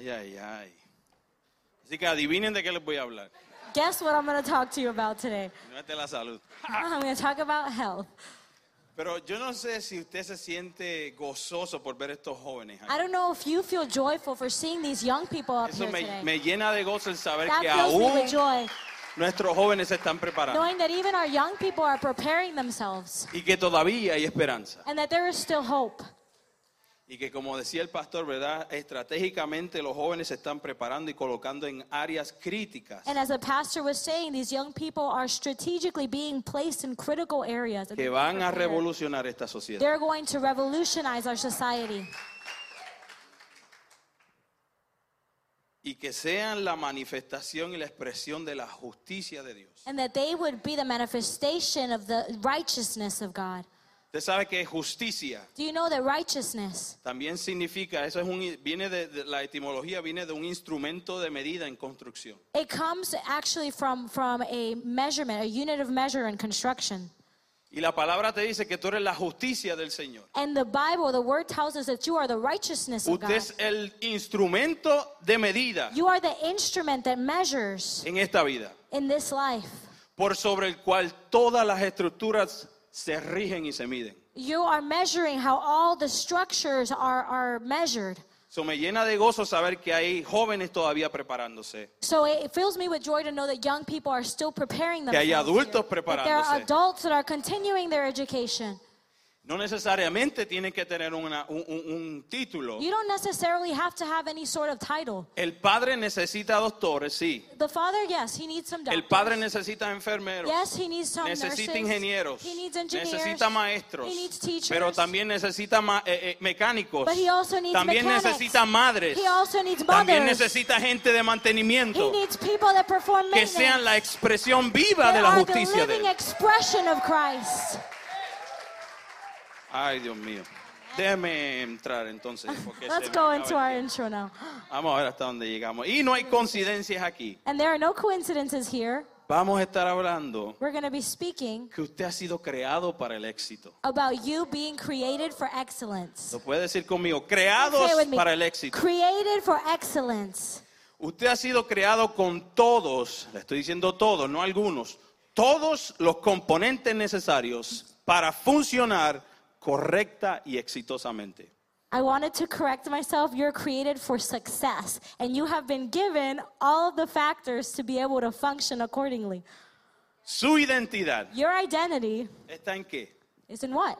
Ay, ay, ay. Así que adivinen de qué les voy a hablar. Guess what I'm going to talk to you about today? No es de la salud. I'm going to talk about health. Pero yo no sé si usted se siente gozoso por ver estos jóvenes. aquí. I don't know if you feel joyful for seeing these young people up Eso here me, today. me llena de gozo el saber That que fills me aún with joy, nuestros jóvenes se están preparando knowing that even our young people are preparing themselves y que todavía hay esperanza. and that there is still hope. Y que como decía el pastor, ¿verdad? Estratégicamente los jóvenes se están preparando y colocando en áreas críticas And as the pastor was saying, these young people are strategically being placed in critical areas. que van a revolucionar esta sociedad. They're going to revolutionize our society. Y que sean la manifestación y la expresión de la justicia de Dios. And that they would be the manifestation of the righteousness of God. Usted sabe que justicia Do you know that righteousness también significa, eso es un, viene de, de- la etimología viene de un instrumento de medida en construcción. It comes actually from, from a measurement, a unit of measure in construction. Y la palabra te dice que tú eres la justicia del Señor. And the Bible, the word tells us that you are the righteousness of Usted God. es el instrumento de medida You are the instrument that measures en esta vida, in this life. por sobre el cual todas las estructuras se rigen y se miden. You are measuring how all the structures are, are measured. Eso me llena de gozo saber que hay jóvenes todavía preparándose. So it fills me with joy to know that young people are still preparing Que hay themselves. adultos here. That there are preparándose. adults that are continuing their education. No necesariamente tienen que tener una- un, un- un título. You don't necessarily have to have any sort of title. El padre necesita doctores, sí. The father, yes, he needs some El doctors. padre necesita enfermeros. Yes, he needs some Necesita nurses. ingenieros, He needs engineers. necesita maestros, He needs teachers. pero también necesita ma- eh, eh, mecánicos, But he also needs también mechanics. necesita madres, He also needs también mothers. necesita gente de He mantenimiento, needs people that perform que maintenance. sean la expresión viva They de la are the justicia de living Él. expression of Christ. Ay, Dios mío. Déjeme entrar entonces. porque Let's se me go acaba into el our tiempo. intro now. Vamos a ver hasta dónde llegamos. Y no hay coincidencias aquí. And there are no coincidences here. Vamos a estar hablando We're going to be speaking que usted ha sido creado para el éxito. about you being created for excellence. Lo puede decir conmigo, creados Say it with me. para el éxito. Created for excellence. Usted ha sido creado con todos, le estoy diciendo todos, no algunos, todos los componentes necesarios para funcionar correcta y exitosamente. I wanted to correct myself. You're created for success, and you have been given all of the factors to be able to function accordingly. Su identidad Your identity está en qué? is in what?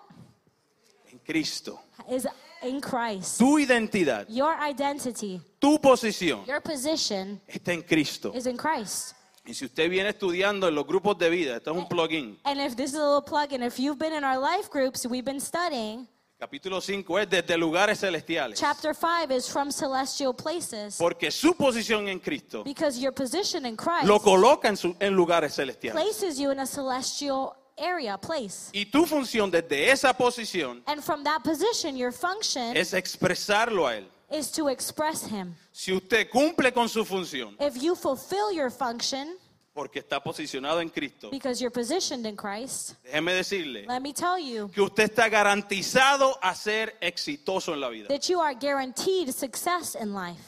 En Cristo. Is in Christ. Tu identidad, Your identity, tu posición your position está en Cristo. is in Christ. Y si usted viene estudiando en los grupos de vida, esto es un plugin. And if this is a little plug in, if you've been in our life groups, we've been studying. Capítulo 5 es desde lugares celestiales. Chapter 5 is from celestial places. Porque su posición en Cristo Because your position in Christ lo coloca en, su- en lugares celestiales. places you in a celestial area, place. Y tu función desde esa posición And from that position, your function es expresarlo a Él. is to express Him. Si usted cumple con su función, If you fulfill your function porque está posicionado en Cristo, because you're positioned in Christ, déjeme decirle let me tell you que usted está garantizado a ser exitoso en la vida. that you are guaranteed success in life.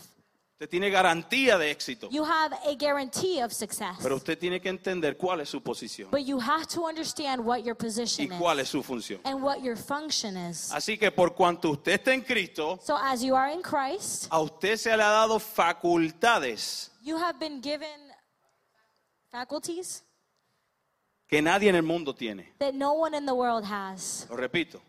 Usted tiene garantía de éxito, You have a guarantee of success. pero usted tiene que entender cuál es su posición But you have to understand what your y position cuál is es su función. and what your function is. Así que por cuanto usted está en Cristo, So as you are in Christ, a usted se le ha dado facultades you have been given faculties que nadie en el mundo tiene. that no one in the world has. Lo repito,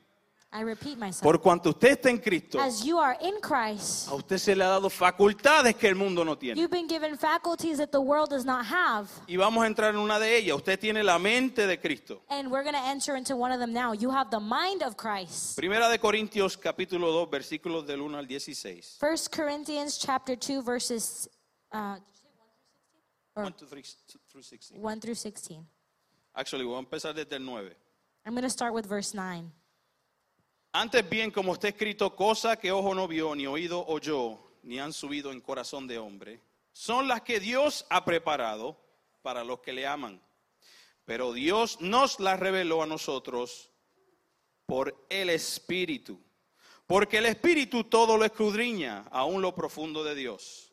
I repeat myself. por cuanto usted está en Cristo, As you are in Christ, a usted se le ha dado facultades que el mundo no tiene. you've been given faculties that the world does not have. Y vamos a entrar en una de ellas. Usted tiene la mente de Cristo. And we're going to enter into one of them now. You have the mind of Christ. Primera de Corintios capítulo 2 versículos del 1 al 16. 1 Corinthians chapter 2 verses uh, 1 to 3 through 16. 1 through 16. Actually, voy a empezar desde el 9. I'm going to start with verse 9. Antes bien, como está escrito, cosa que ojo no vio, ni oído oyó, ni han subido en corazón de hombre, son las que Dios ha preparado para los que le aman. Pero Dios nos las reveló a nosotros por el Espíritu. Porque el Espíritu todo lo escudriña, aún lo profundo de Dios.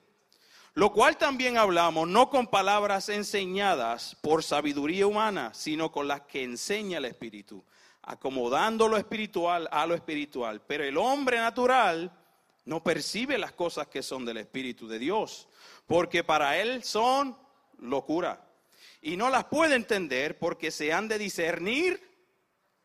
Lo cual también hablamos, no con palabras enseñadas por sabiduría humana, sino con las que enseña el Espíritu, acomodando lo espiritual a lo espiritual. Pero el hombre natural no percibe las cosas que son del Espíritu de Dios, porque para él son locura. Y no las puede entender porque se han de discernir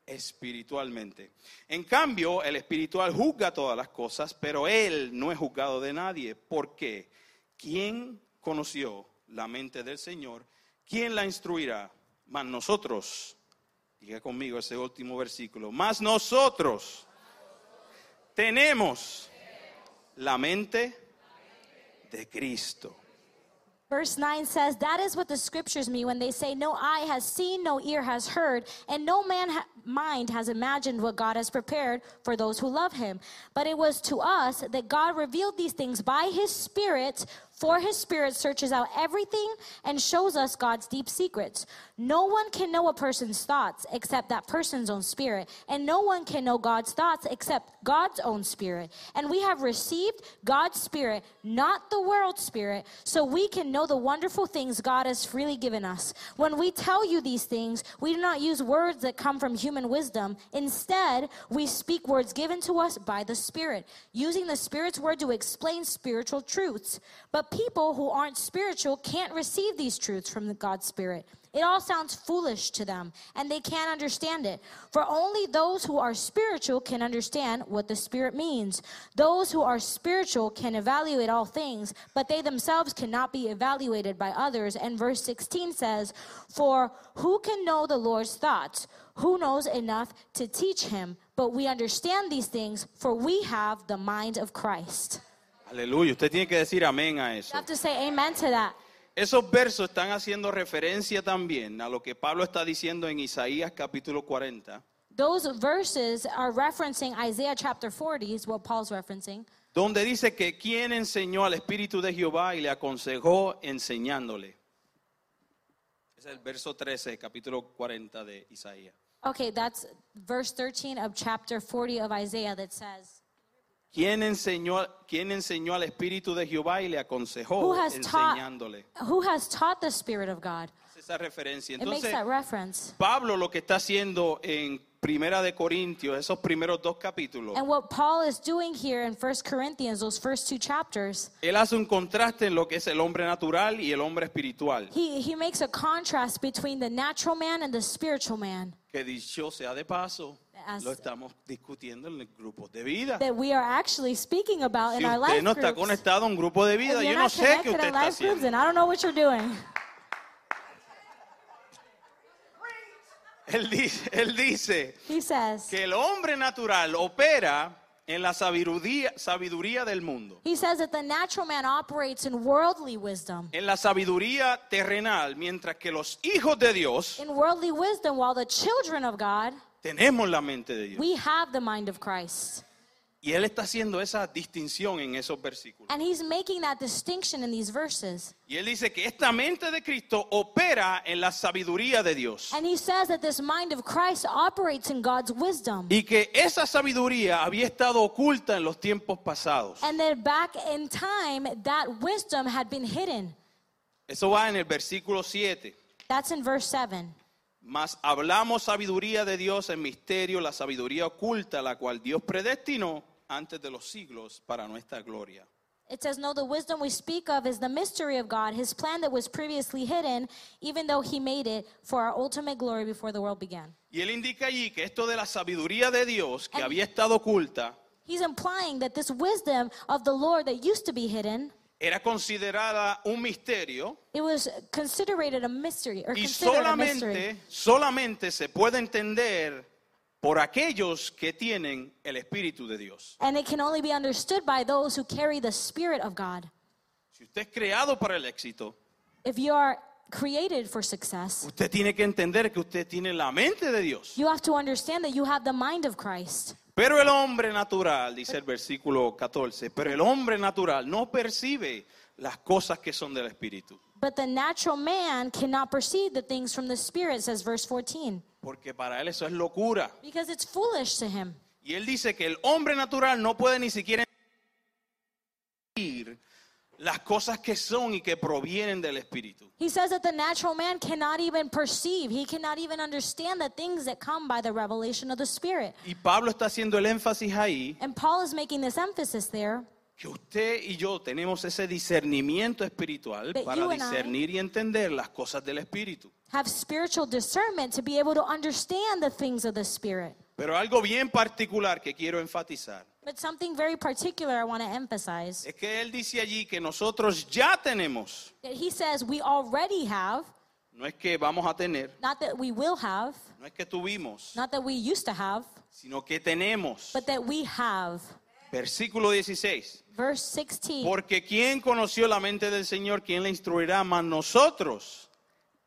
espiritualmente. En cambio, el espiritual juzga todas las cosas, pero él no es juzgado de nadie. ¿Por qué? ¿Quién conoció la mente del Señor? ¿Quién la instruirá? Mas nosotros, diga conmigo ese último versículo, más nosotros tenemos la mente de Cristo. Verse 9 says, That is what the scriptures mean when they say, No eye has seen, no ear has heard, and no man ha- mind has imagined what God has prepared for those who love him. But it was to us that God revealed these things by his Spirit, for his Spirit searches out everything and shows us God's deep secrets. No one can know a person's thoughts except that person's own spirit, and no one can know God's thoughts except God's own spirit. And we have received God's Spirit, not the world's spirit, so we can know the wonderful things God has freely given us. When we tell you these things, we do not use words that come from human wisdom. Instead, we speak words given to us by the Spirit, using the Spirit's word to explain spiritual truths. But people who aren't spiritual can't receive these truths from the God's Spirit. It all sounds foolish to them, and they can't understand it. For only those who are spiritual can understand what the Spirit means. Those who are spiritual can evaluate all things, but they themselves cannot be evaluated by others. And verse 16 says, For who can know the Lord's thoughts? Who knows enough to teach him? But we understand these things, for we have the mind of Christ. Aleluya, usted tiene que decir amén a You eso. have to say amen to that. Esos versos están haciendo referencia también a lo que Pablo está diciendo en Isaías capítulo 40, Those verses are referencing Isaiah chapter 40, is what Paul's referencing. donde dice que quien enseñó al Espíritu de Jehová y le aconsejó enseñándole. Es el verso 13, capítulo 40 de Isaías. Okay, that's verse 13 of chapter 40 of Isaiah that says, ¿Quién enseñó, quién enseñó al Espíritu de Jehová y le aconsejó Who has taught enseñándole? Who has taught the Spirit of God? Es esa referencia. Entonces, that reference. Pablo lo que está haciendo en Primera de Corintios, esos primeros dos capítulos, And what Paul is doing here in 1 Corinthians, those first two chapters, él hace un contraste en lo que es el hombre natural y el hombre espiritual. he, he makes a contrast between the natural man and the spiritual man. Que dicho sea de paso, As- lo estamos discutiendo en el grupo de vida. That we are actually speaking about Si in our usted life no está groups. conectado a un grupo de vida, you're yo no not sé qué connected usted in está life groups, haciendo. then I don't know what you're doing. Él dice, él dice He says, que el hombre natural opera en la sabiduría, sabiduría del mundo, he says that the natural man operates in worldly wisdom. en la sabiduría terrenal, mientras que los hijos de Dios In worldly wisdom, while the children of God, tenemos la mente de Dios. we have the mind of Christ. Y él está haciendo esa distinción en esos versículos. And he's making that distinction in these verses. Y él dice que esta mente de Cristo opera en la sabiduría de Dios. And he says that this mind of Christ operates in God's wisdom. Y que esa sabiduría había estado oculta en los tiempos pasados. And that back in time, that wisdom had been hidden. Eso va en el versículo 7. That's in verse 7. Mas hablamos sabiduría de Dios en misterio, la sabiduría oculta, la cual Dios predestinó antes de los siglos para nuestra gloria. It says, No, the wisdom we speak of is the mystery of God, his plan that was previously hidden, even though he made it for our ultimate glory before the world began. Y él indica allí que esto de la sabiduría de Dios que And- había estado oculta He's implying that this wisdom of the Lord that used to be hidden, era considerada un misterio it was considered a mystery or y considered a mystery. solamente, solamente se puede entender por aquellos que tienen el Espíritu de Dios. And it can only be understood by those who carry the Spirit of God. Si usted es creado para el éxito, If you are created for success, usted tiene que entender que usted tiene la mente de Dios. you have to understand that you have the mind of Christ. Pero el hombre natural, dice el versículo 14, pero el hombre natural no percibe las cosas que son del Espíritu. But the natural man cannot perceive the things from the Spirit, says verse 14, Porque para él eso es locura. because it's foolish to him. Y él dice que el hombre natural no puede ni siquiera las cosas que son y que provienen del Espíritu. He says that the natural man cannot even perceive, he cannot even understand the things that come by the revelation of the Spirit. Y Pablo está haciendo el énfasis ahí And Paul is making this emphasis there que usted y yo tenemos ese discernimiento espiritual para discernir y entender las cosas del Espíritu. have spiritual discernment to be able to understand the things of the Spirit. Pero algo bien particular que quiero enfatizar But something very particular I want to emphasize es que él dice allí que nosotros ya tenemos, that he says we already have, no es que vamos a tener, not that we will have, no es que tuvimos, not that we used to have, sino que tenemos. but that we have. Versículo 16. Verse 16. Porque ¿quién conoció la mente del Señor? ¿Quién le instruirá? Mas nosotros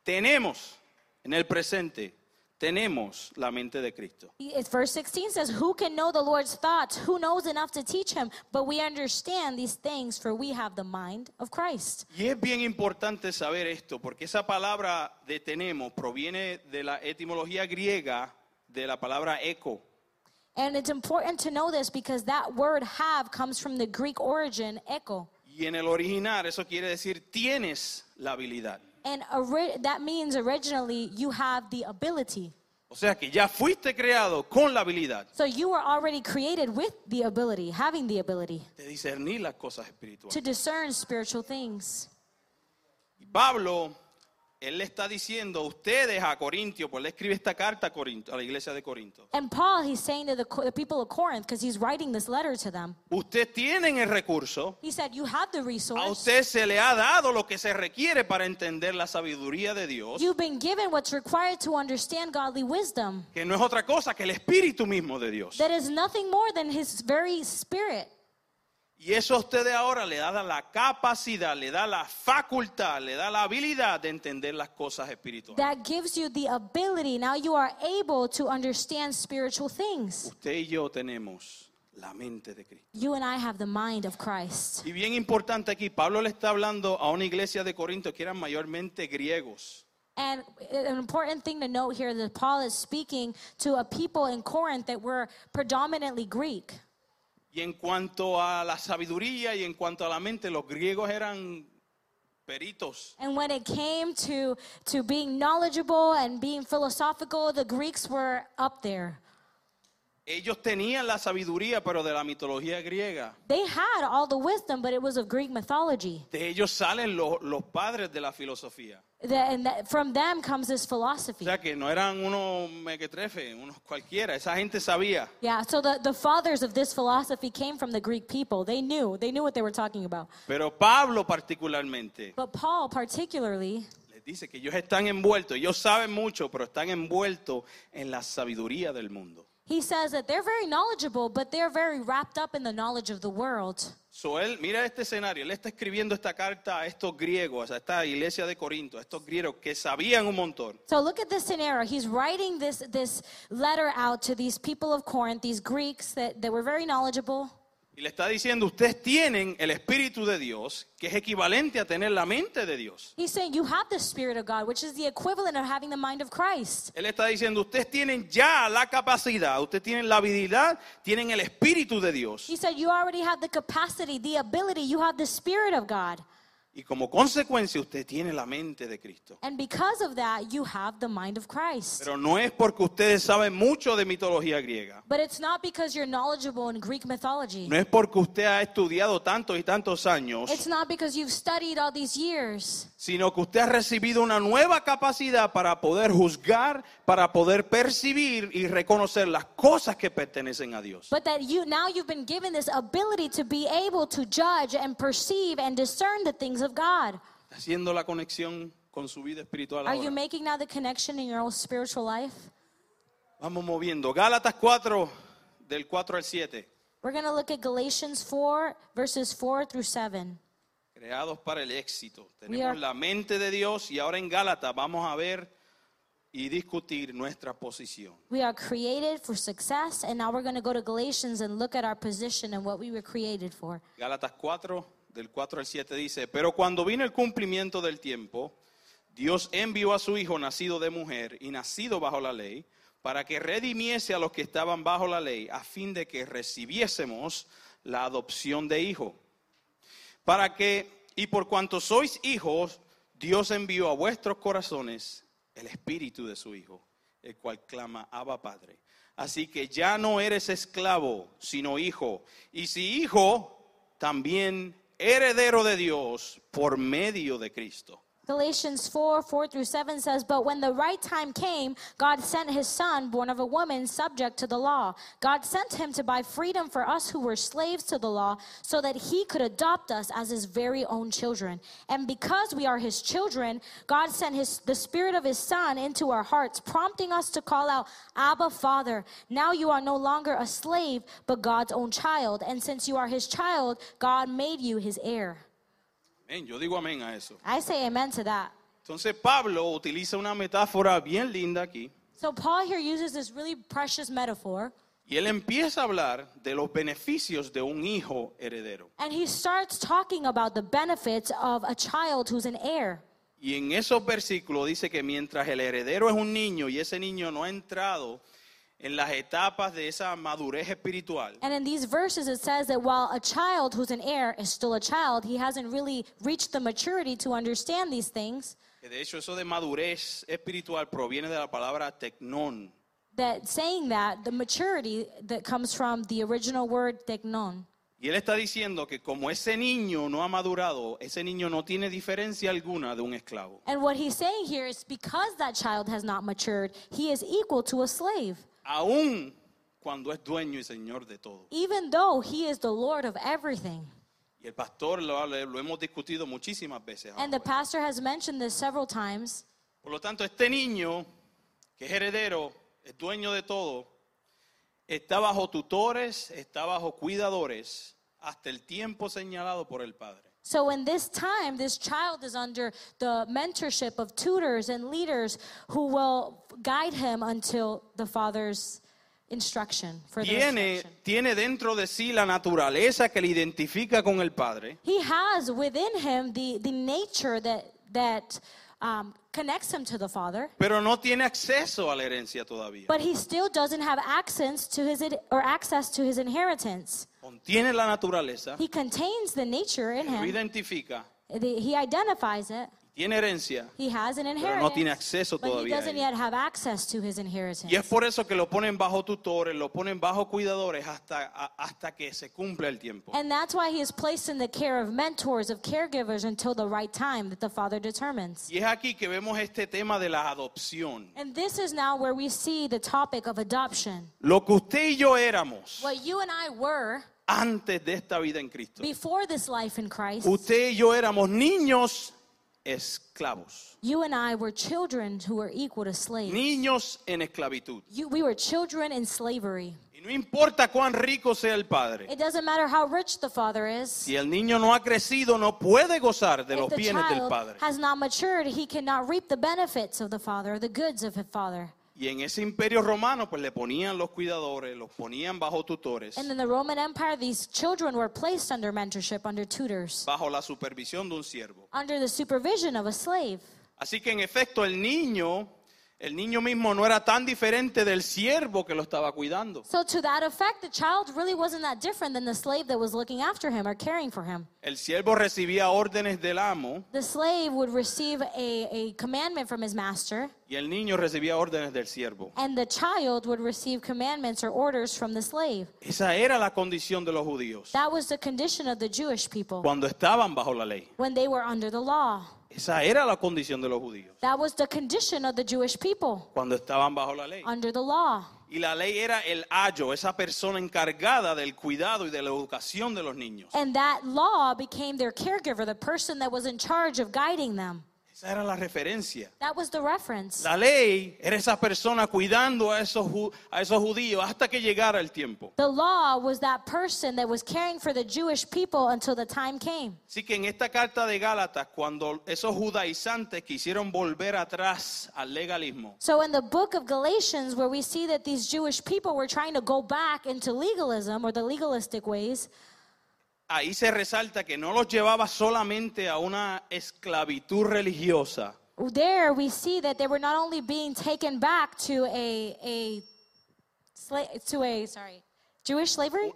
tenemos en el presente, tenemos la mente de Cristo. It's verse 16 says, Who can know the Lord's thoughts? Who knows enough to teach him? But we understand these things, for we have the mind of Christ. Y es bien importante saber esto, porque esa palabra de tenemos proviene de la etimología griega de la palabra eco. And it's important to know this because that word have comes from the Greek origin, echo. Y en el original eso quiere decir tienes la habilidad. And that means originally you have the ability. O sea que ya fuiste creado con la habilidad So you were already created with the ability, having the ability de discernir las cosas to discern spiritual things. Y Pablo, él le está diciendo a ustedes a Corintio, pues le escribe esta carta a, Corinto, a la iglesia de Corinto. And Paul, he's saying to the, the people of Corinth, because he's writing this letter to them, Ustedes tienen el recurso, he said, You have the a resource. usted se le ha dado lo que se requiere para entender la sabiduría de Dios, You've been given what's required to understand godly wisdom. que no es otra cosa que el Espíritu mismo de Dios. That is nothing more than his very spirit. Y eso a ustedes ahora le da la capacidad, le da la facultad, le da la habilidad de entender las cosas espirituales. That gives you the ability. Now you are able to understand spiritual things. Usted y yo tenemos la mente de Cristo. You and I have the mind of Christ. Y bien importante aquí, Pablo le está hablando a una iglesia de Corinto que eran mayormente griegos. And an important thing to note here that Paul is speaking to a people in Corinth that were predominantly Greek. Y en cuanto a la sabiduría y en cuanto a la mente, los griegos eran peritos. And when it came to, to being knowledgeable and being philosophical, the Greeks were up there. Ellos tenían la sabiduría, pero de la mitología griega. They had all the wisdom, but it was of Greek mythology. De ellos salen los, los padres de la filosofía. The- and that, from them comes this O philosophy. sea que no eran unos mequetrefes, unos cualquiera. Esa gente sabía. Yeah, so the, the fathers of this philosophy came from the Greek people. They knew, they knew what they were talking about. Pero Pablo particularmente But Paul, particularly, dice que ellos están envueltos, ellos saben mucho, pero están envueltos en la sabiduría del mundo. He says that they're very knowledgeable, but they're very wrapped up in the knowledge of the world. So él, mira este escenario, él está escribiendo esta carta a estos griegos, a esta iglesia de Corinto, a estos griegos que sabían un montón. So look at this scenario. He's writing this, this letter out to these people of Corinth, these Greeks that, that were very knowledgeable. Y le está diciendo, ustedes tienen el Espíritu de Dios, que es equivalente a tener la mente de Dios. He's saying you have the Spirit of God, which is the equivalent of having the mind of Christ. Él está diciendo, ustedes tienen ya la capacidad, ustedes tienen la habilidad, tienen el Espíritu de Dios. He said you already have the capacity, the ability, you have the Spirit of God. Y como consecuencia, usted tiene la mente de Cristo. And because of that, you have the mind of Christ. Pero no es porque ustedes saben mucho de mitología griega. But it's not because you're knowledgeable in Greek mythology. No es porque usted ha estudiado tantos y tantos años, It's not because you've studied all these years. sino que usted ha recibido una nueva capacidad para poder juzgar, para poder percibir y reconocer las cosas que pertenecen a Dios. But that you now you've been given this ability to be able to judge and perceive and discern the things of God. Haciendo la conexión con su vida espiritual Are you ahora. making now the connection in your own spiritual life? Vamos moviendo. Gálatas 4, del 4 al 7. We're going to look at Galatians 4, verses 4 through 7. Creados para el éxito. We Tenemos are- la mente de Dios y ahora en Gálatas vamos a ver y discutir nuestra posición. We are created for success, and now we're going to go to Galatians and look at our position and what we were created for. Gálatas 4, del 4 al 7 dice, pero cuando vino el cumplimiento del tiempo, Dios envió a su Hijo nacido de mujer y nacido bajo la ley, para que redimiese a los que estaban bajo la ley, a fin de que recibiésemos la adopción de hijo. Para que, y por cuanto sois hijos, Dios envió a vuestros corazones el espíritu de su Hijo, el cual clama, Abba Padre. Así que ya no eres esclavo, sino hijo. Y si hijo, también heredero de Dios por medio de Cristo. Galatians 4 4 through 7 says, But when the right time came, God sent his son, born of a woman, subject to the law. God sent him to buy freedom for us who were slaves to the law, so that he could adopt us as his very own children. And because we are his children, God sent his, the spirit of his son into our hearts, prompting us to call out, Abba, Father. Now you are no longer a slave, but God's own child. And since you are his child, God made you his heir. Amén, Yo digo amén a eso. I say amen to that. Entonces Pablo utiliza una metáfora bien linda aquí So Paul here uses this really precious metaphor, y él empieza a hablar de los beneficios de un hijo heredero. and he starts talking about the benefits of a child who's an heir. Y en esos versículos dice que mientras el heredero es un niño y ese niño no ha entrado en las etapas de esa madurez espiritual, And in these verses, it says that while a child who's an heir is still a child, he hasn't really reached the maturity to understand these things. que de hecho eso de madurez espiritual proviene de la palabra tecnón. That saying that, the maturity that comes from the original word teknon. Y él está diciendo que como ese niño no ha madurado, ese niño no tiene diferencia alguna de un esclavo. And what he's saying here is because that child has not matured, he is equal to a slave, Aún cuando es dueño y señor de todo. even though he is the Lord of everything. Y el pastor lo, lo hemos discutido muchísimas veces. And the ahora. pastor has mentioned this several times. Por lo tanto, este niño, que es heredero, es dueño de todo, está bajo tutores, está bajo cuidadores, hasta el tiempo señalado por el padre. So, in this time, this child is under the mentorship of tutors and leaders who will guide him until the father's instruction. For the Tiene, instruction. tiene dentro de sí la naturaleza que le identifica con el padre, He has within him the, the nature that, that um, connects him to the father, pero no tiene acceso a la herencia todavía. but he still doesn't have access to his or access to his inheritance. Contiene la naturaleza, He contains the nature in him. identifica, The- He identifies it. Tiene herencia, He has an no inheritance, tiene acceso but he todavía a doesn't ella. yet have access to his inheritance. Y es por eso que lo ponen bajo tutores, lo ponen bajo cuidadores hasta, a- hasta que se cumpla el tiempo. And that's why he is placed in the care of mentors, of caregivers until the right time that the father determines. Y es aquí que vemos este tema de la adopción. And this is now where we see the topic of adoption. Lo que usted y yo éramos What you and I were antes de esta vida en Cristo. before this life in Christ, Usted y yo éramos niños esclavos, you and I were children who were equal to slaves. niños en esclavitud. You, we were children in slavery. Y no importa cuán rico sea el padre, It doesn't matter how rich the father is. si el niño no ha crecido, no puede gozar de If los the bienes del child padre. has not matured, he cannot reap the benefits of the father, the goods of his father. Y en ese imperio romano, pues le ponían los cuidadores, los ponían bajo tutores, And in the Roman Empire, these children were placed under mentorship, under tutors, bajo la supervisión de un siervo. under the supervision of a slave. Así que en efecto el niño, el niño mismo no era tan diferente del siervo que lo estaba cuidando. So, to that effect, the child really wasn't that different than the slave that was looking after him or caring for him. El siervo recibía órdenes del amo The slave would receive a, a commandment from his master, y el niño recibía órdenes del siervo. and the child would receive commandments or orders from the slave. Esa era la condición de los judíos That was the condition of the Jewish people cuando estaban bajo la ley. when they were under the law. Esa era la condición de los judíos That was the condition of the Jewish people cuando estaban bajo la ley. under the law. Y la ley era el ayo, esa persona encargada del cuidado y de la educación de los niños. And that law became their caregiver, the person that was in charge of guiding them. Esa era la referencia. That was the reference. La ley era esa persona cuidando a esos, a esos judíos hasta que llegara el tiempo. The law was that person that was caring for the Jewish people until the time came. Así que en esta carta de Gálatas, cuando esos judaizantes quisieron volver atrás al legalismo, So in the book of Galatians, where we see that these Jewish people were trying to go back into legalism or the legalistic ways, ahí se resalta que no los llevaba solamente a una esclavitud religiosa, there we see that they were not only being taken back to a a sla- to a sorry Jewish slavery,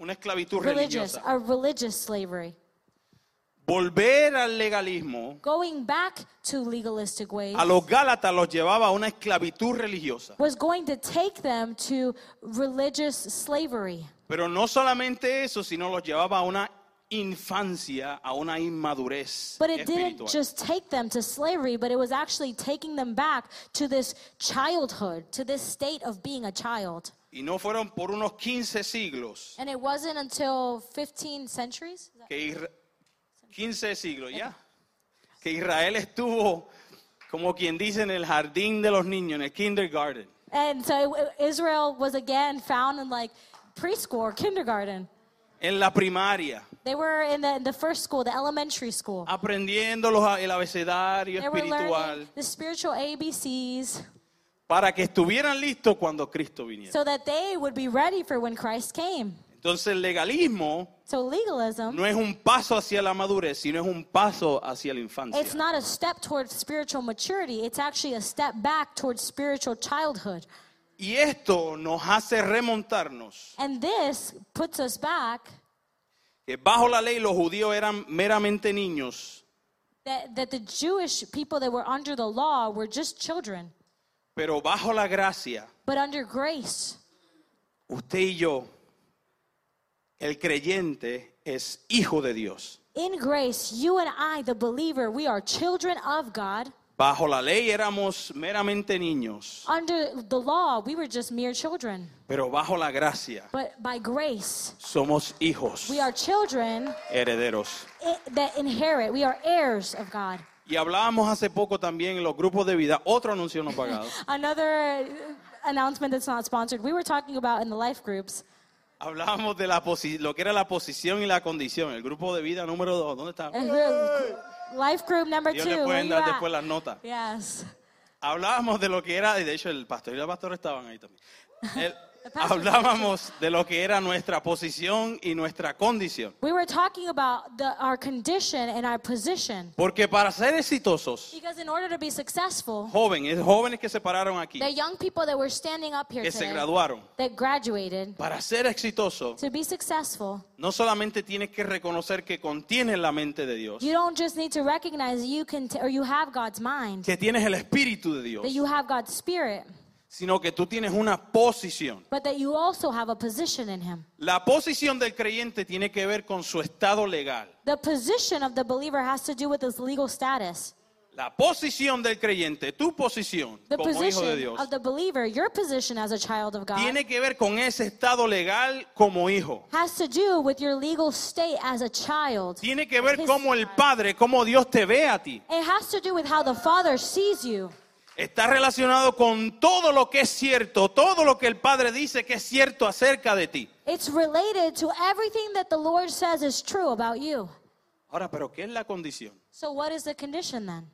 una esclavitud religious, religiosa. a religious slavery. Volver al legalismo Going back to legalistic ways a los Gálatas los llevaba a una esclavitud religiosa. was going to take them to religious slavery. Pero no solamente eso, sino los llevaba a una infancia, a una inmadurez But it didn't espiritual. just take them to slavery, but it was actually taking them back to this childhood, to this state of being a child. Y no fueron por unos 15 siglos, And it wasn't until 15 centuries que Isra- 15 siglos ya, que Israel estuvo, como quien dice, en el jardín de los niños, en el kindergarten. and so Israel was again found in like preschool kindergarten. en la primaria, They were in the, in the first school, the elementary school. aprendiendo los, el abecedario They were espiritual learning the spiritual ABCs para que estuvieran listos cuando Cristo viniera. so that they would be ready for when Christ came. Entonces el legalismo So legalism, no es un paso hacia la madurez, sino es un paso hacia la infancia. it's not a step towards spiritual maturity, it's actually a step back towards spiritual childhood. Y esto nos hace remontarnos And this puts us back que bajo la ley los judíos eran meramente niños, that, that the Jewish people that were under the law were just children, pero bajo la gracia, but under grace, usted y yo, el creyente es hijo de Dios. in grace, you and I, the believer, we are children of God. Bajo la ley éramos meramente niños, Under the law, we were just mere children. pero bajo la gracia But by grace, somos hijos, we are children herederos. that inherit. We are heirs of God. Y hablábamos hace poco también en los grupos de vida, otro anuncio no pagado. Another announcement that's not sponsored. We were talking about in the life groups. Hablábamos de la lo que era la posición y la condición. El grupo de vida número dos, ¿dónde está? Life group number Ellos two. le pueden dar después las notas. Yes. Hablábamos de lo que era, y de hecho el pastor y la pastora estaban ahí también. El- hablábamos de lo que era nuestra posición y nuestra condición. We were talking about the, our condition and our position. Porque para ser exitosos, Because in order to be successful, jóvenes, jóvenes que se pararon aquí, the young people that were standing up here que se today, graduaron, that graduated, para ser exitoso, to be successful, no solamente tienes que reconocer que contienes la mente de Dios, you don't just need to recognize you can or you have God's mind, que tienes el espíritu de Dios, that you have God's spirit, sino que tú tienes una posición. but that you also have a position in Him. La posición del creyente tiene que ver con su estado legal. The position of the believer has to do with his legal status. La posición del creyente, tu posición The como hijo de position Dios, of the believer, your position as a child of God, tiene que ver con ese estado legal como hijo. has to do with your legal state as a child. Tiene que ver cómo el. Padre, cómo Dios te ve a ti. It has to do with how the Father sees you. Está relacionado con todo lo que es cierto, todo lo que el Padre dice que es cierto acerca de ti. It's related to everything that the Lord says is true about you. Ahora, pero ¿qué es la condición? So, what is the condition then?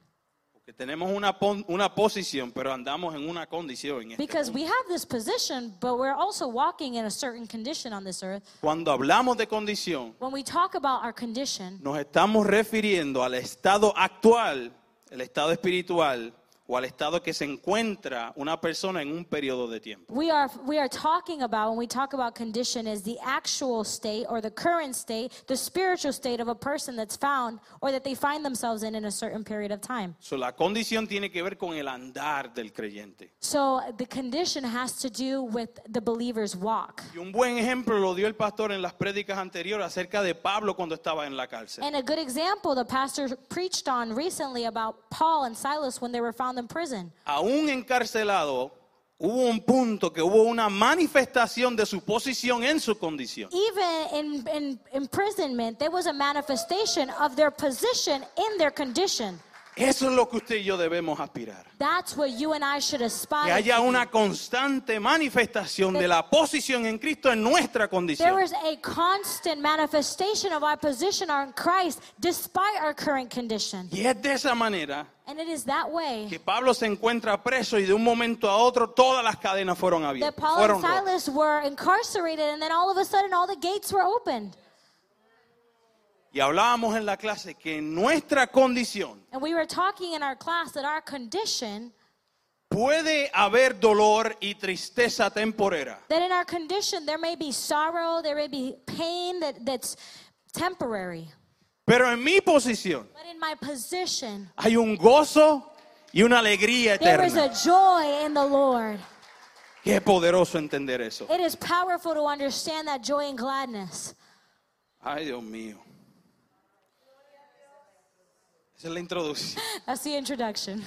Porque tenemos una, pon- una posición, pero andamos en una condición. en este Because mundo. we have this position, but we're also walking in a certain condition on this earth. Cuando hablamos de condición, When we talk about our condition, nos estamos refiriendo al estado actual, el estado espiritual o al estado que se encuentra una persona en un periodo de tiempo. we are we are talking about when we talk about condition is the actual state or the current state, the spiritual state of a person that's found or that they find themselves in in a certain period of time. So, la condición tiene que ver con el andar del creyente. So the condition has to do with the believer's walk. Y un buen ejemplo lo dio el pastor en las prédicas anteriores acerca de Pablo cuando estaba en la cárcel. And a good example the pastor preached on recently about Paul and Silas when they were found in prison. Aún encarcelado, hubo un punto que hubo una manifestación de su posición en su condición. Even in, in imprisonment, there was a manifestation of their position in their condition. Eso es lo que usted y yo debemos aspirar. That's what you and I should Que aspire haya to. una constante manifestación de la posición en Cristo en nuestra There condición. is a constant manifestation of our position in Christ despite our current condition. Y es de esa manera And it is that way que Pablo se encuentra preso y de un momento a otro todas las cadenas fueron that abiertas. Paul Fueron and rotas. Silas were incarcerated, and then all of a sudden all the gates were opened. Y hablábamos en la clase que en nuestra condición And we were talking in our class that our condition, puede haber dolor y tristeza temporera. that in our condition there may be sorrow, there may be pain that, that's temporary. Pero en mi posición But in my position, hay un gozo y una alegría there is a eterna. joy in the Lord. Qué poderoso entender eso. It is powerful to understand that joy and gladness. Ay, Dios mío. Esa es la introducción. That's the introduction.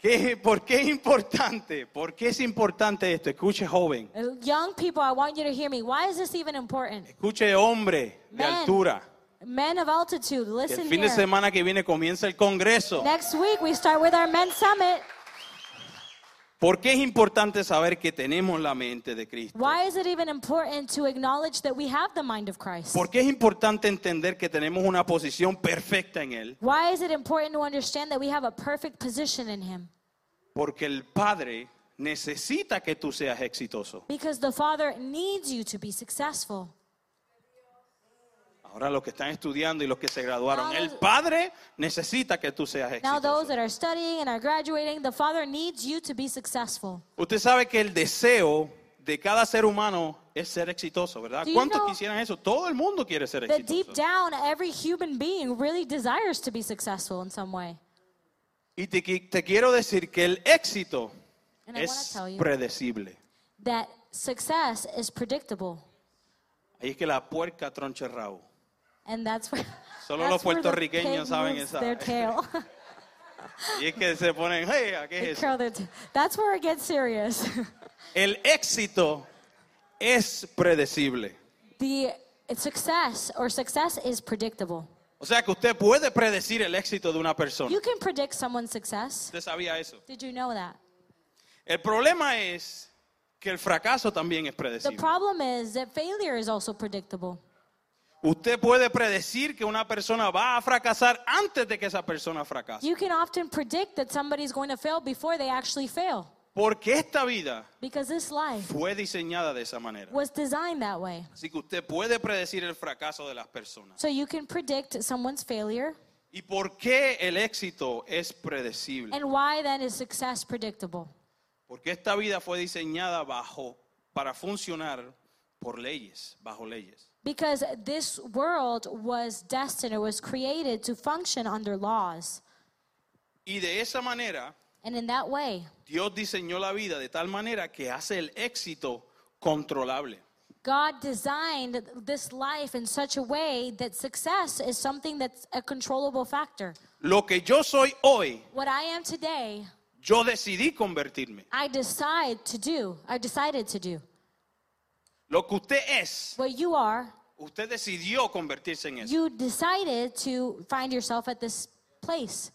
¿Qué- ¿Por qué es importante? ¿Por qué es importante esto? Escuche joven, Uh, Young people, I want you to hear me. Why is this even important? escuche hombre de Men. altura. Men of altitude, listen el fin de here. semana que viene comienza el Congreso. Next week we start with our men's summit. ¿Por qué es importante saber que tenemos la mente de Cristo? Why is it even important to acknowledge that we have the mind of Christ? ¿Por qué es importante entender que tenemos una posición perfecta en Él? Why is it important to understand that we have a perfect position in Him? Porque el Padre necesita que tú seas exitoso. Because the Father needs you to be successful. Ahora los que están estudiando y los que se graduaron, Now el those- Padre necesita que tú seas Now, those exitoso. that are studying and are graduating, the Father needs you to be successful. Usted sabe que el deseo de cada ser humano es ser exitoso, ¿verdad? Do you ¿Cuántos know quisieran eso? Todo el mundo quiere ser That deep exitoso. down, every human being really desires to be successful in some way. Y te, qui- te quiero decir que el éxito And I wanna es tell you- predecible. That success is predictable. Ahí es que la puerca troncha el rabo. And that's where. Solo that's los the puertorriqueños saben esa- Their tail. Y es que se ponen, hey, ¿a ¿qué es eso? That's where it gets serious. El éxito es predecible. the success or success is predictable. O sea que usted puede predecir el éxito de una persona. You can predict someone's success. ¿Usted sabía eso? Did you know that? El problema es que el fracaso también es The predecible. problem is that failure is also predictable. Usted puede predecir que una persona va a fracasar antes de que esa persona fracase. You can often predict that somebody's going to fail before they actually fail Porque esta vida because this life fue diseñada de esa manera. was designed that way. Así que usted puede predecir el fracaso de las personas. So you can predict someone's failure. ¿Y por qué el éxito es predecible? And why then is success predictable? Porque esta vida fue diseñada bajo para funcionar por leyes, bajo leyes. Because this world was destined or was created to function under laws. Y de esa manera, And in that way, Dios diseñó la vida de tal manera que hace el éxito controlable. God designed this life in such a way that success is something that's a controllable factor. Lo que yo soy hoy, What I am today, yo decidí convertirme. I decide to do. I decided to do. Lo que usted es, What you are, usted decidió convertirse en eso. you decided to find yourself at this place.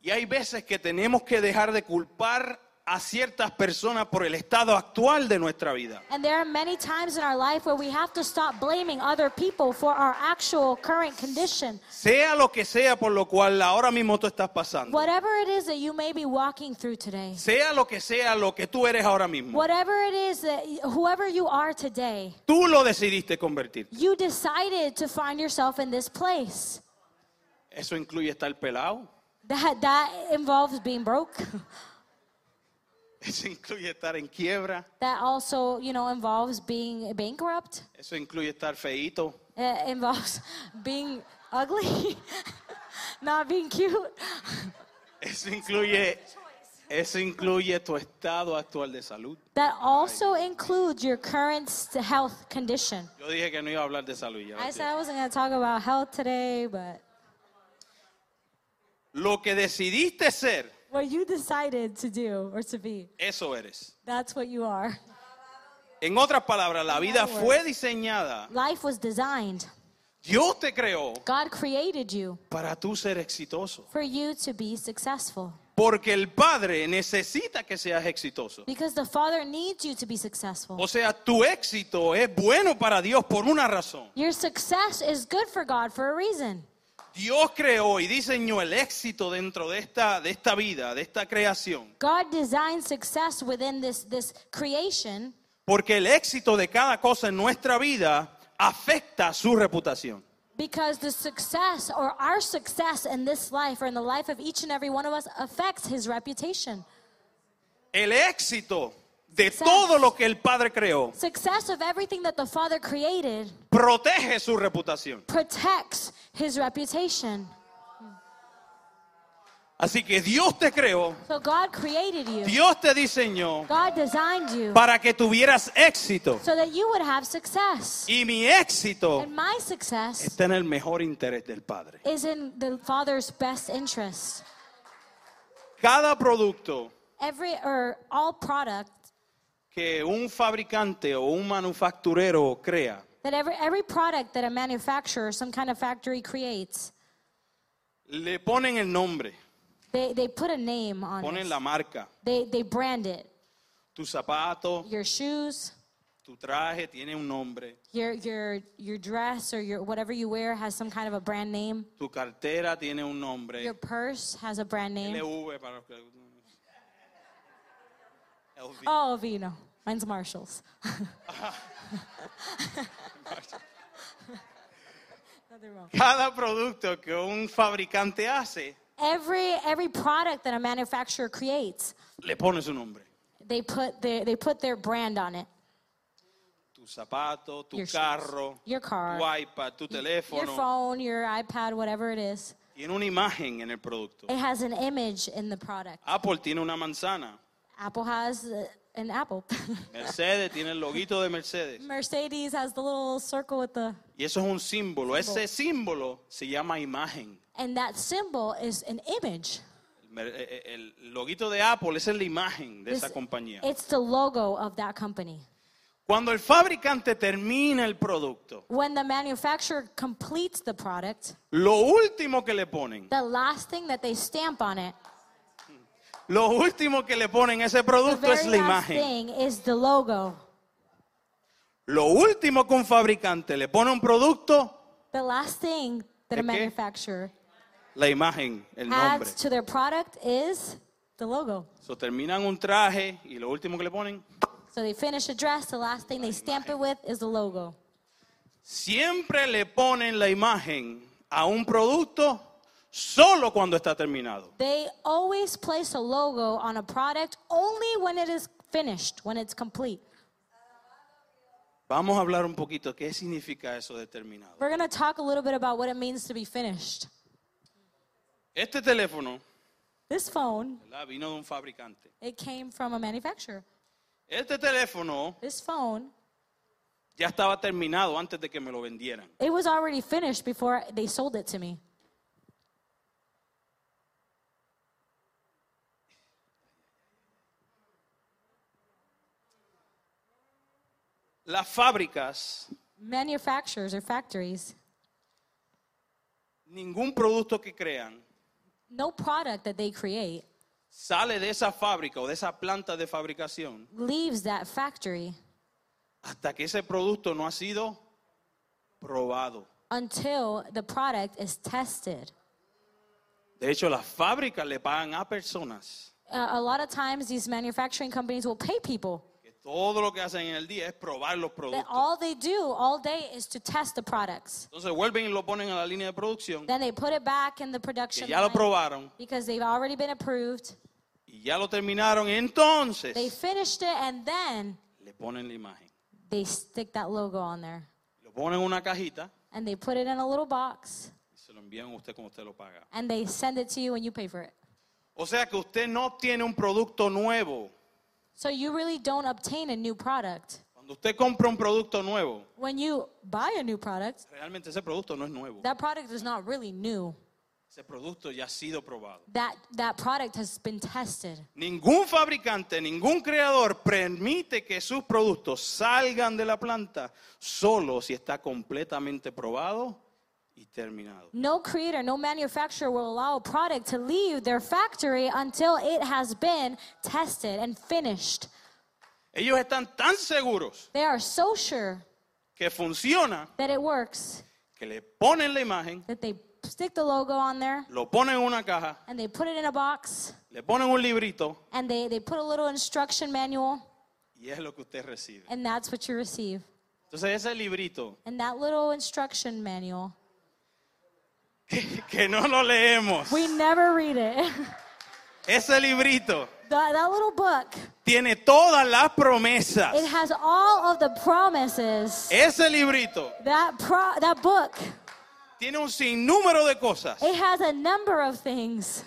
Y hay veces que tenemos que dejar de culpar a ciertas personas por el estado actual de nuestra vida. And there are many times in our life where we have to stop blaming other people for our actual current condition. Sea lo que sea por lo cual ahora mismo tú estás pasando. Whatever it is that you may be walking through today, Sea lo que sea lo que tú eres ahora mismo. whatever it is that whoever you are today, Tú lo decidiste convertir. you decided to find yourself in this place. Eso incluye estar pelado. That that involves being broke. Eso incluye estar en quiebra. That also, you know, involves being bankrupt. Eso incluye estar feíto. It involves being ugly, not being cute. Eso incluye, eso incluye tu estado actual de salud. That also includes your current health condition. Yo dije que no iba a hablar de salud. I said I wasn't going to talk about health today, but Lo que decidiste ser, what you decided to do or to be, eso eres. that's what you are. En otras palabras, la vida fue diseñada Life was designed Dios te creó God created you para tú ser exitoso. for you to be successful. Porque el Padre necesita que seas exitoso. Because the Father needs you to be successful. O sea, tu éxito es bueno para Dios por una razón. Your success is good for God for a reason. Dios creó y diseñó el éxito dentro de esta, de esta vida, de esta creación. God designed success within this, this creation Porque el éxito de cada cosa en nuestra vida afecta su reputación. because the success or our success in this life or in the life of each and every one of us affects his reputation. El éxito de todo lo que el Padre creó Success of everything that the Father created protege su reputación. protects his reputation. Así que Dios te creó, So God created you. Dios te diseñó God designed you para que tuvieras éxito. so that you would have success. Y mi éxito And my success está en el mejor interés del Padre. is in the Father's best interest. Cada producto Every or all product que un fabricante o un manufacturero crea that every every product that a manufacturer, some kind of factory creates, le ponen el nombre, they, they put a name on ponen it. la marca. They they brand it. Tu zapato, Your shoes, tu traje tiene un nombre. your your your dress or your whatever you wear has some kind of a brand name. Tu cartera tiene un nombre. Your purse has a brand name. LV para los que- LV. Oh, Vino. Mine's Marshalls. Cada producto que un fabricante hace Every every product that a manufacturer creates, le pone su nombre. they put their they put their brand on it. Tu zapato, tu Your shoes, carro, your car, tu iPad, tu Your teléfono. phone, your iPad, whatever it is. Tiene una imagen en el producto. It has an image in the product. Apple tiene una manzana. Apple has uh, an apple. Mercedes tiene el loguito de Mercedes. Mercedes has the little circle with the Y eso es un símbolo. Ese símbolo se llama imagen. and that symbol is an image. El, eh, eh, el loguito de Apple esa es la imagen de esa This- compañía. It's the logo of that company. Cuando el fabricante termina el producto, When the manufacturer completes the product, lo último que le ponen, the last thing that they stamp on it, lo último que le ponen a ese producto es la imagen. Lo último que un fabricante le pone a un producto, The last thing that a manufacturer la imagen, el nombre. adds to their product is the logo. So, terminan un traje y lo último que le ponen, So they finish a dress, the last thing they stamp it with is the logo. siempre le ponen la imagen a un producto solo cuando está terminado. They always place a logo on a product only when it is finished, when it's complete. Vamos a hablar un poquito qué significa eso de terminado. We're going to talk a little bit about what it means to be finished. Este teléfono This phone, ¿verdad? vino de un fabricante. it came from a manufacturer. Este teléfono This phone, ya estaba terminado antes de que me lo vendieran. it was already finished before they sold it to me. Las fábricas, Manufacturers or factories, ningún producto que crean no product that they create sale de esa fábrica o de esa planta de fabricación leaves that factory hasta que ese producto no ha sido probado. until the product is tested. De hecho, las fábricas le pagan a personas Uh, a lot of times, these manufacturing companies will pay people. Todo lo que hacen en el día es probar los That productos. all they do all day is to test the products. Entonces vuelven y lo ponen a la línea de producción, Then they put it back in the que production ya lo line probaron because they've already been approved. y ya lo terminaron. Entonces They finished it and then le ponen la imagen. they stick that logo on there Lo ponen en una cajita and they put it in a little box y se lo envían a usted como usted lo paga. and they send it to you and you pay for it. O sea que usted no tiene un producto nuevo. So you really don't obtain a new product. Cuando usted compra un producto nuevo, When you buy a new product, realmente ese producto no es nuevo. that product is not really new. Ese producto ya ha sido probado. That that product has been tested. Ningún fabricante, ningún creador permite que sus productos salgan de la planta solo si está completamente probado y terminado. No creator, no manufacturer will allow a product to leave their factory until it has been tested and finished. Ellos están tan seguros They are so sure que funciona that it works que le ponen la imagen, that they stick the logo on there lo ponen en una caja, and they put it in a box le ponen un librito and they, they put a little instruction manual y es lo que usted recibe. and that's what you receive. Entonces ese librito And that little instruction manual, que no lo leemos, we never read it. ese librito that, that little book, tiene todas las it promesas. has all of the promises. Ese librito That, pro, that book, tiene un sinnúmero de cosas it has a number of things.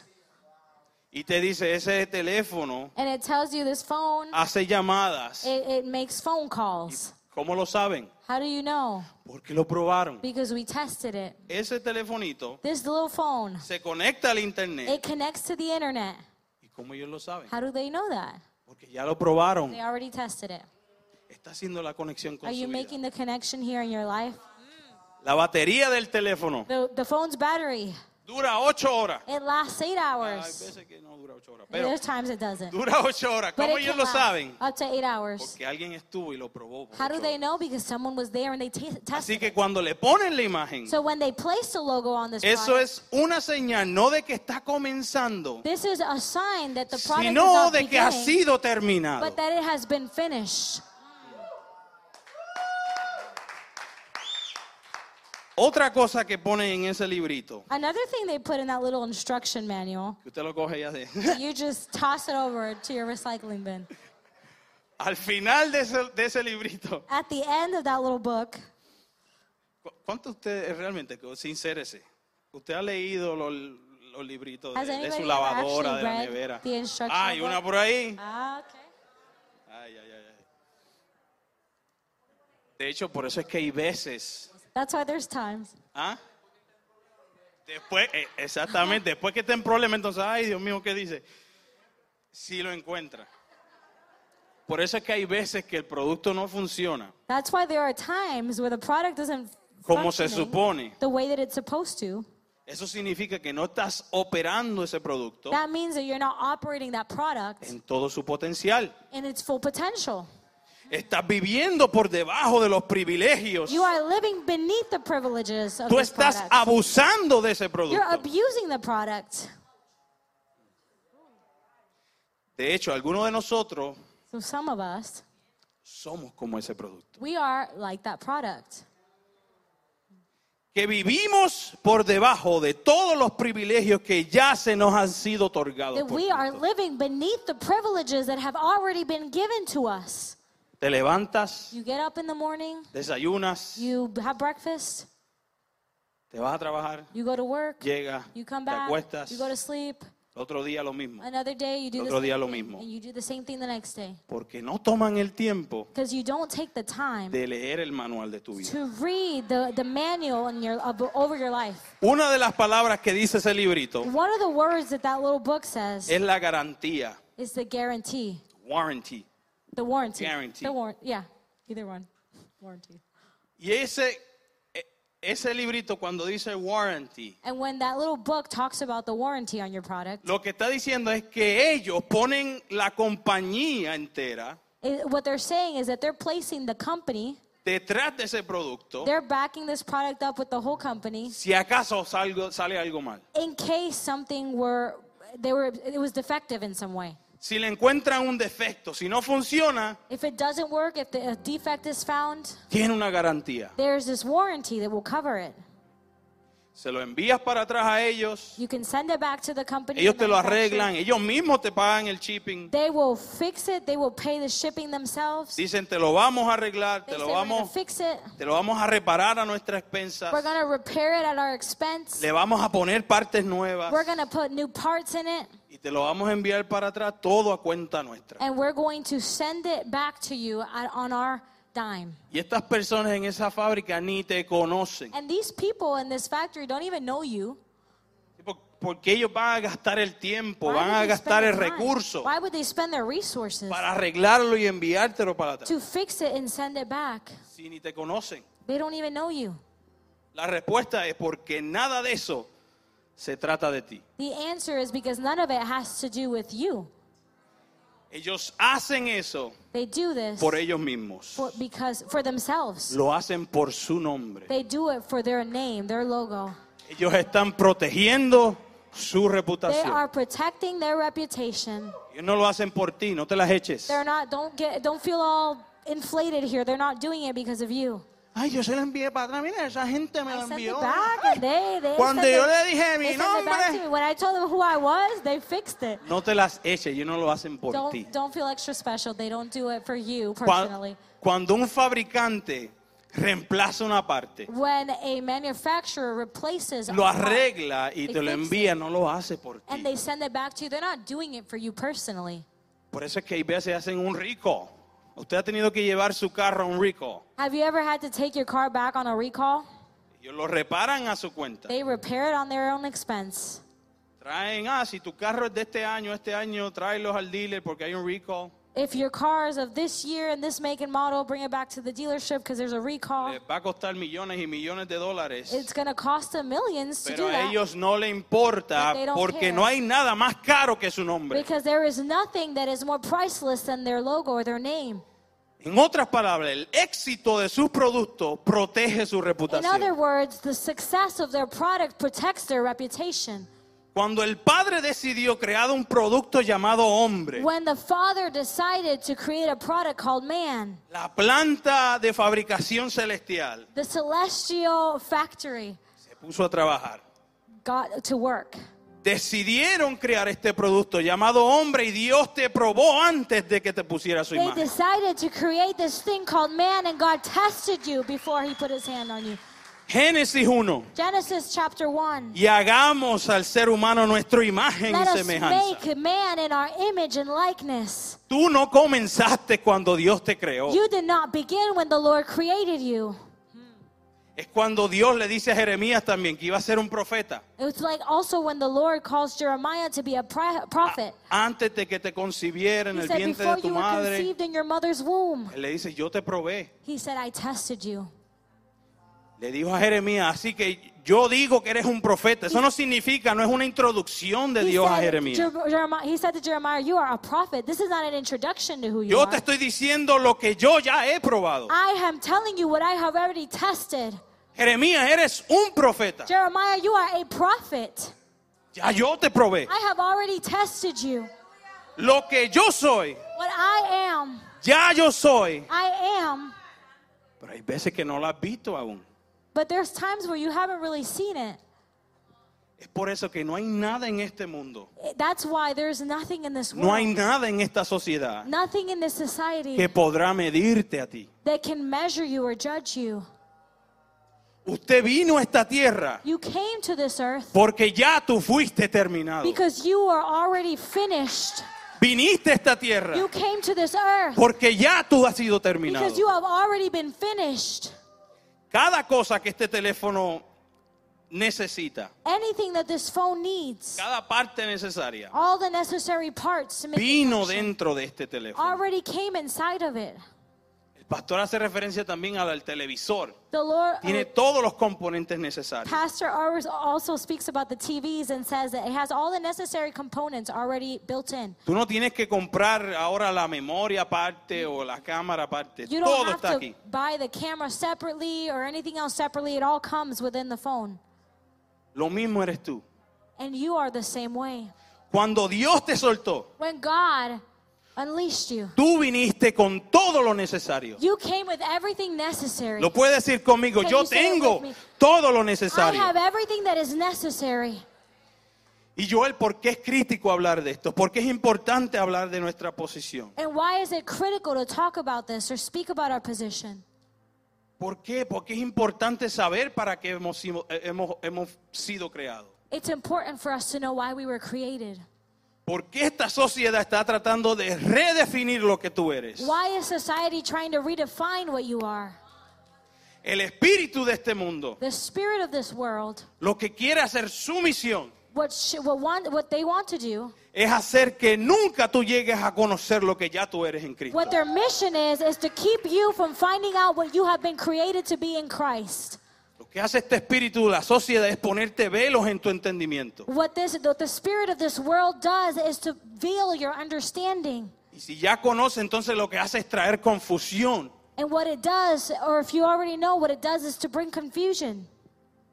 y te dice ese teléfono And it tells you this phone, hace llamadas. it, it makes phone calls. ¿Cómo lo saben? How do you know? Porque lo probaron. Because we tested it. Ese telefonito This little phone, se conecta al internet. it connects to the internet. ¿Y cómo ellos lo saben? How do they know that? Porque ya lo probaron. They already tested it. Está haciendo la conexión con Are su you vida. making the connection here in your life? La batería del teléfono The, the phone's battery, dura ocho horas. it lasts eight Hay hours. veces que no dura ocho horas, pero There's times it doesn't. dura ocho horas. But ¿Cómo it ellos can lo last saben? up to eight hours. Porque alguien estuvo y lo probó. por How do ocho they horas. know? Because someone was there and they t- Así tested que it. cuando le ponen la imagen, So when they place the logo on this eso product, es una señal no de que está comenzando, this is a sign that the product is sino not de que ha beginning, sido terminado. but that it has been finished. Otra cosa que ponen en ese librito, Another thing they put in that little instruction manual, que usted lo coge ya de... you just toss it over to your recycling bin. Al final de ese, de ese librito, At the end of that little book, ¿cu- ¿cuánto usted realmente, sincérese, usted ha leído los, los libritos de, de su lavadora, de la nevera? Ah, hay una por ahí. ah, okay. Ay, ay, ay, ay. De hecho, por eso es que hay veces... That's why there's times. ¿Ah? Después, eh, exactamente, después que está en problema, entonces, ay, Dios mío, ¿qué dice? Si lo encuentra. Por eso es que hay veces que el producto no funciona That's why there are times where the product isn't como se supone. the way that it's supposed to. Eso significa que no estás operando ese producto That means that you're not operating that product en todo su potencial. in its full potential. Estás viviendo por debajo de los privilegios. You are living beneath the privileges of Tú this estás product. abusando de ese You're producto. abusing the product. De hecho, algunos de nosotros So some of us, somos como ese producto. we are like that product. que vivimos por debajo de todos los privilegios que ya se nos han sido otorgados. That por we are Cristo. living beneath the privileges that have already been given to us. Te levantas, You get up in the morning, desayunas, you have breakfast, te vas a trabajar, you go to work, llegas, you come te back, acuestas, you go to sleep. otro día lo mismo. Another day, you do the Otro same día lo thing, mismo. and you do the same thing the next day. Porque no toman el tiempo Because you don't take the time de leer el manual de tu vida. to read the, the manual in your, over your life. Una de las palabras que dice ese librito One of the words that that little book says es la garantía, is the guarantee, warranty. The warranty. Guarantee. The warrant, yeah, either one. Warranty. Y ese, ese librito cuando dice warranty, And when that little book talks about the warranty on your product, lo que está diciendo es que ellos ponen la compañía entera it, what they're saying is that they're placing the company, detrás de ese producto they're backing this product up with the whole company si acaso salgo- sale algo mal. in case something were they were it was defective in some way. Si le encuentran un defecto, si no funciona, If it doesn't work, if the a defect is found, tiene una garantía. there's this warranty that will cover it. Se lo envías para atrás a ellos, You can send it back to the company. ellos te lo arreglan, ellos mismos te pagan el shipping. They will fix it. They will pay the shipping themselves. Dicen, te lo vamos a arreglar, They te say lo we're gonna vamos, fix it. te lo vamos a reparar a nuestra expensa, We're gonna repair it at our expense. le vamos a poner partes nuevas We're gonna put new parts in it, y te lo vamos a enviar para atrás todo a cuenta nuestra. and we're going to send it back to you at, on our dime. Y estas personas en esa fábrica ni te conocen, And these people in this factory don't even know you. por- porque ellos van a gastar el tiempo, Why van would a they gastar spend el the time? recurso Why would they spend their resources para arreglarlo y enviártelo para atrás. to fix it and send it back? Si ni te conocen. They don't even know you. La respuesta es porque nada de eso se trata de ti. The answer is because none of it has to do with you. Ellos hacen eso They do this por ellos mismos. for, because for themselves. Lo hacen por su nombre. They do it for their name, their logo. Ellos están protegiendo su They reputación. are protecting their reputation. Ellos no lo hacen por ti, no te las eches. They're not don't get don't feel all inflated here. They're not doing it because of you. Ay, yo se la envié para atrás. Mira, esa gente me I la it envió. and they, they Cuando yo it- le dije mi it nombre, When I told them who I was, they fixed it. no te las eches. Ellos no lo hacen por ti. Don't don't feel extra special. They don't do it for you personally. Cuando un fabricante reemplaza una parte, When a manufacturer replaces lo arregla y te lo envía, no lo hace por and ti. they send it back to you, they're not doing it for you personally. Por eso es que hay veces hacen un rico. Usted ha tenido que llevar su carro a un rico. Have you ever had to take your car back on a recall? Ellos lo reparan a su cuenta. They repair it on their own expense. Traen, ah, si tu carro es de este año, este año, tráelos al dealer porque hay un recall. If your car is of this year and this make and model, bring it back to the dealership because there's a recall. Les va a costar millones y millones de dólares. It's going to cost them millions to Pero do a that ellos no le importa But they don't porque care. no hay nada más caro que su nombre. because there is nothing that is more priceless than their logo or their name. En otras palabras, el éxito de sus productos protege su In other words, the success of their product protects their reputation. Cuando el padre decidió crear un producto llamado hombre, When the father decided to create a product called man, la planta de fabricación celestial the celestial factory se puso a trabajar. got to work. Decidieron crear este producto llamado hombre y Dios te probó antes de que te pusiera su They imagen. decided to create this thing called man, and God tested you before He put His hand on you. Génesis 1. Genesis chapter 1. Y hagamos al ser humano nuestra imagen Let y us semejanza. make man in our image and likeness. Tú no comenzaste cuando Dios te creó. You did not begin when the Lord created you. Es cuando Dios le dice a Jeremías también que iba a ser un profeta. It's like also when the Lord calls Jeremiah to be a prophet. Antes de que te concibiera en He el said, vientre de tu madre, conceived in your mother's womb, Él le dice, yo te probé. He said, I tested you. Le dijo a Jeremías, así que yo digo que eres un profeta. Eso no significa, no es una introducción de Dios a Jeremías. Jer- Jeremiah, he said to Jeremiah, You are a prophet. This is not an introduction to who you Yo are. te estoy diciendo lo que yo ya he probado. I am telling you what I have already tested. Jeremías, eres un profeta. Jeremiah, you are a prophet. Ya yo te probé. I have already tested you. Lo que yo soy, What I am, ya yo soy. I am. Pero hay veces que no lo has visto aún. But there's times where you haven't really seen it. Es por eso que no hay nada en este mundo, That's why there's nothing in this no hay world, nada en esta sociedad nothing in this society que podrá medirte a ti. that can measure you or judge you. Usted vino a esta tierra You came to this earth porque ya tú fuiste terminado. because you are already finished. Viniste a esta tierra You came to this earth porque ya tú has sido terminado. because you have already been finished. Cada cosa que este teléfono necesita, Anything that this phone needs, cada parte necesaria, all the necessary parts to make it vino dentro de este teléfono. already came inside of it. Pastor hace referencia también al televisor. The Lord, Tiene uh, todos los componentes necesarios. Pastor also speaks about the TVs and says that it has all the necessary components already built in. Tú no tienes que comprar ahora la memoria aparte o la cámara aparte. You don't Todo have está to aquí. buy the camera separately or anything else separately. It all comes within the phone. Lo mismo eres tú. And you are the same way. Cuando Dios te soltó, When God unleashed you, tú viniste con todo lo necesario. you came with everything necessary. Lo puedes decir conmigo, Can yo you say it tengo with me? todo lo I necesario. have everything that is necessary. Y Joel, ¿por qué es crítico hablar de esto? ¿Por qué es importante hablar de nuestra posición? And why is it critical to talk about this or speak about our position? ¿Por qué? Porque es importante saber para qué hemos, sido- eh, hemos, hemos sido creados. It's important for us to know why we were created. ¿Por qué esta sociedad está tratando de redefinir lo que tú eres? Why is society trying to redefine what you are? El espíritu de este mundo The spirit of this world, lo que quiere hacer su misión what, what, want, what they want to do, es hacer que nunca tú llegues a conocer lo que ya tú eres en Cristo. what their mission is, is to keep you from finding out what you have been created to be in Christ. Que hace este espíritu de la sociedad es ponerte velos en tu entendimiento. What this what the spirit of this world does is to veil your understanding. Y si ya conoce, entonces lo que hace es traer confusión. And what it does, or if you already know, what it does is to bring confusion.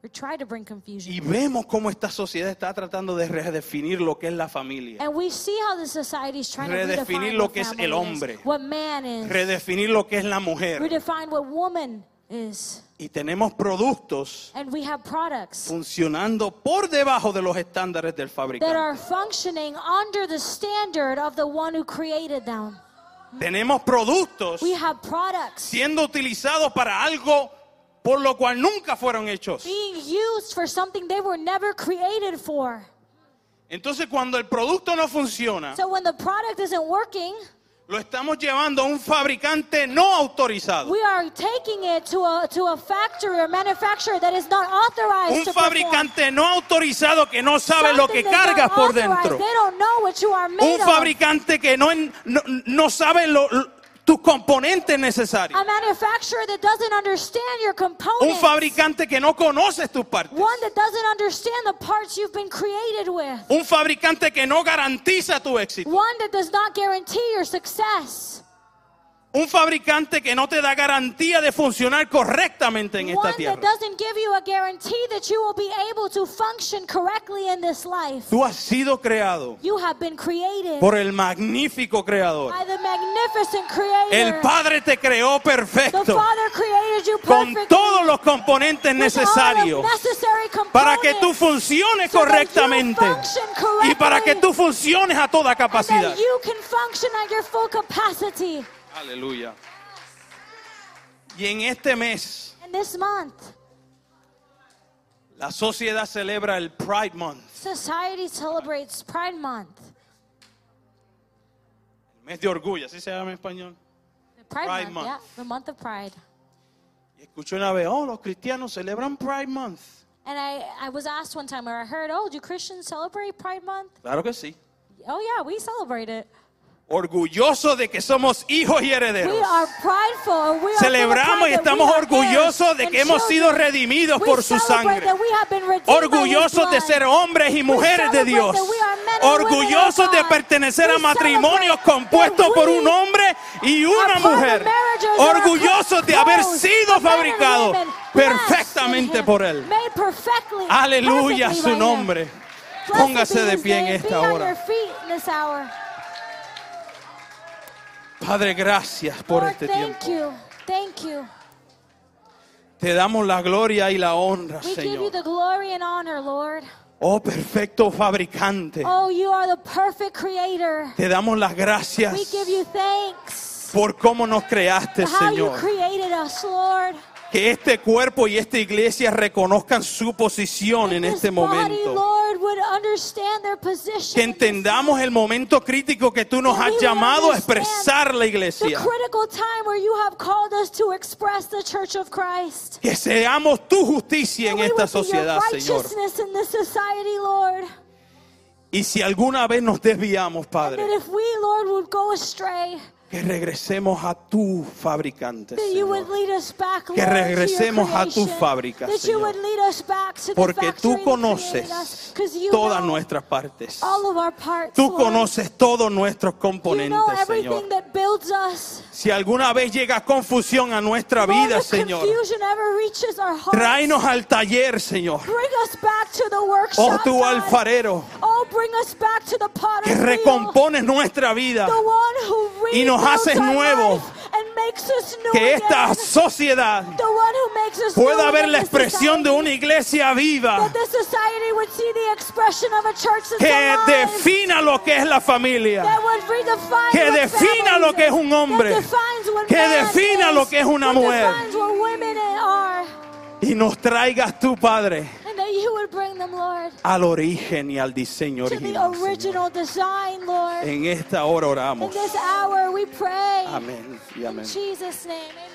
Or try to bring confusion. Y vemos cómo esta sociedad está tratando de redefinir lo que es la familia. And we see how the society is trying to Redefinir redefine lo what que es el hombre. what man is, Redefinir lo que es la mujer. redefine what woman is. Y tenemos productos And we have products funcionando por debajo de los estándares del that fabricante. are functioning under the standard of the one who created them. Tenemos productos We have products siendo utilizados para algo por lo cual nunca fueron hechos. being used for something they were never created for. Entonces cuando el producto no funciona, So when the product isn't working, lo estamos llevando a un fabricante no autorizado. we are taking it to a to a factory or manufacturer that is not authorized Un to perform. fabricante no autorizado que no sabe lo que Something that's cargas not por dentro. They don't know what you are Un made of. fabricante que no, no, no sabe lo- lo- tus componentes necesarios. A manufacturer that doesn't understand your Un components. fabricante que no conoce tus partes. One that doesn't understand the parts you've been created with. Un fabricante que no garantiza tu éxito. One that does not guarantee your success. Un fabricante que no te da garantía de funcionar correctamente en esta One that tierra. doesn't give you a guarantee that you will be able to function correctly in this life. Tú has sido creado You have been created por el magnífico creador. by the magnificent creator. El Padre te creó the perfecto Father created you con perfectly todos los componentes with all necesarios the necessary para que tú components funciones so that you correctamente function y para que correctly tú funciones a toda and capacidad. that you can function at your full capacity. Aleluya. Y en este mes And this month, la sociedad celebra el Pride Month, society celebrates Pride Month. el mes de orgullo, así se llama en español. Pride, Pride month, Month. yeah, the month of Pride. Y escuché una vez, oh, los cristianos celebran Pride Month. And I, I was asked one time, or I heard, oh, do Christians celebrate Pride Month? Claro que sí. Oh, yeah, we celebrate it. Orgullosos de que somos hijos y herederos. Celebramos y estamos orgullosos de que hemos sido redimidos por su sangre. Orgullosos de ser hombres y mujeres de Dios. Orgullosos de pertenecer a matrimonios compuestos por un hombre y una mujer. Orgullosos de haber sido fabricados perfectamente por Él. Aleluya su nombre. Póngase de pie en esta hora. Padre, gracias por Lord, este thank tiempo. you. Thank you. Te damos la gloria y la honra, We give you Señor. the glory and honor, Lord. Oh, perfecto fabricante. Oh, you are the perfect creator. Te damos las We gracias give you thanks por cómo nos creaste, for how you Señor. created us, Lord. Que este cuerpo y esta iglesia reconozcan su posición en este momento. Que entendamos el momento crítico que tú nos has llamado a expresar la iglesia. Que seamos tu justicia en esta sociedad, Señor. Y si alguna vez nos desviamos, Padre, que regresemos a tu fabricante, that you would Señor. lead us back, Lord, Que regresemos a tu fábrica, Señor. Porque tú conoces todas nuestras partes. all of our parts, Tú conoces todos nuestros componentes, Señor. that builds us. Si alguna vez llega confusión a nuestra vida, Señor, tráenos al taller, Señor. bring us back to the Oh, tu alfarero, Oh, bring us back to the potter's que recompones nuestra vida. Y nos haces nuevos. Que esta sociedad pueda ver la expresión de una iglesia viva. Que defina lo que es la familia, que defina lo que es un hombre, que defina lo que es una mujer. y nos traigas tú, Padre, and that you would bring them, Lord, al origen y al diseño to the original. Design, Lord. En esta hora In oramos. this hour we pray. Amén y amén. Jesus' name, amen.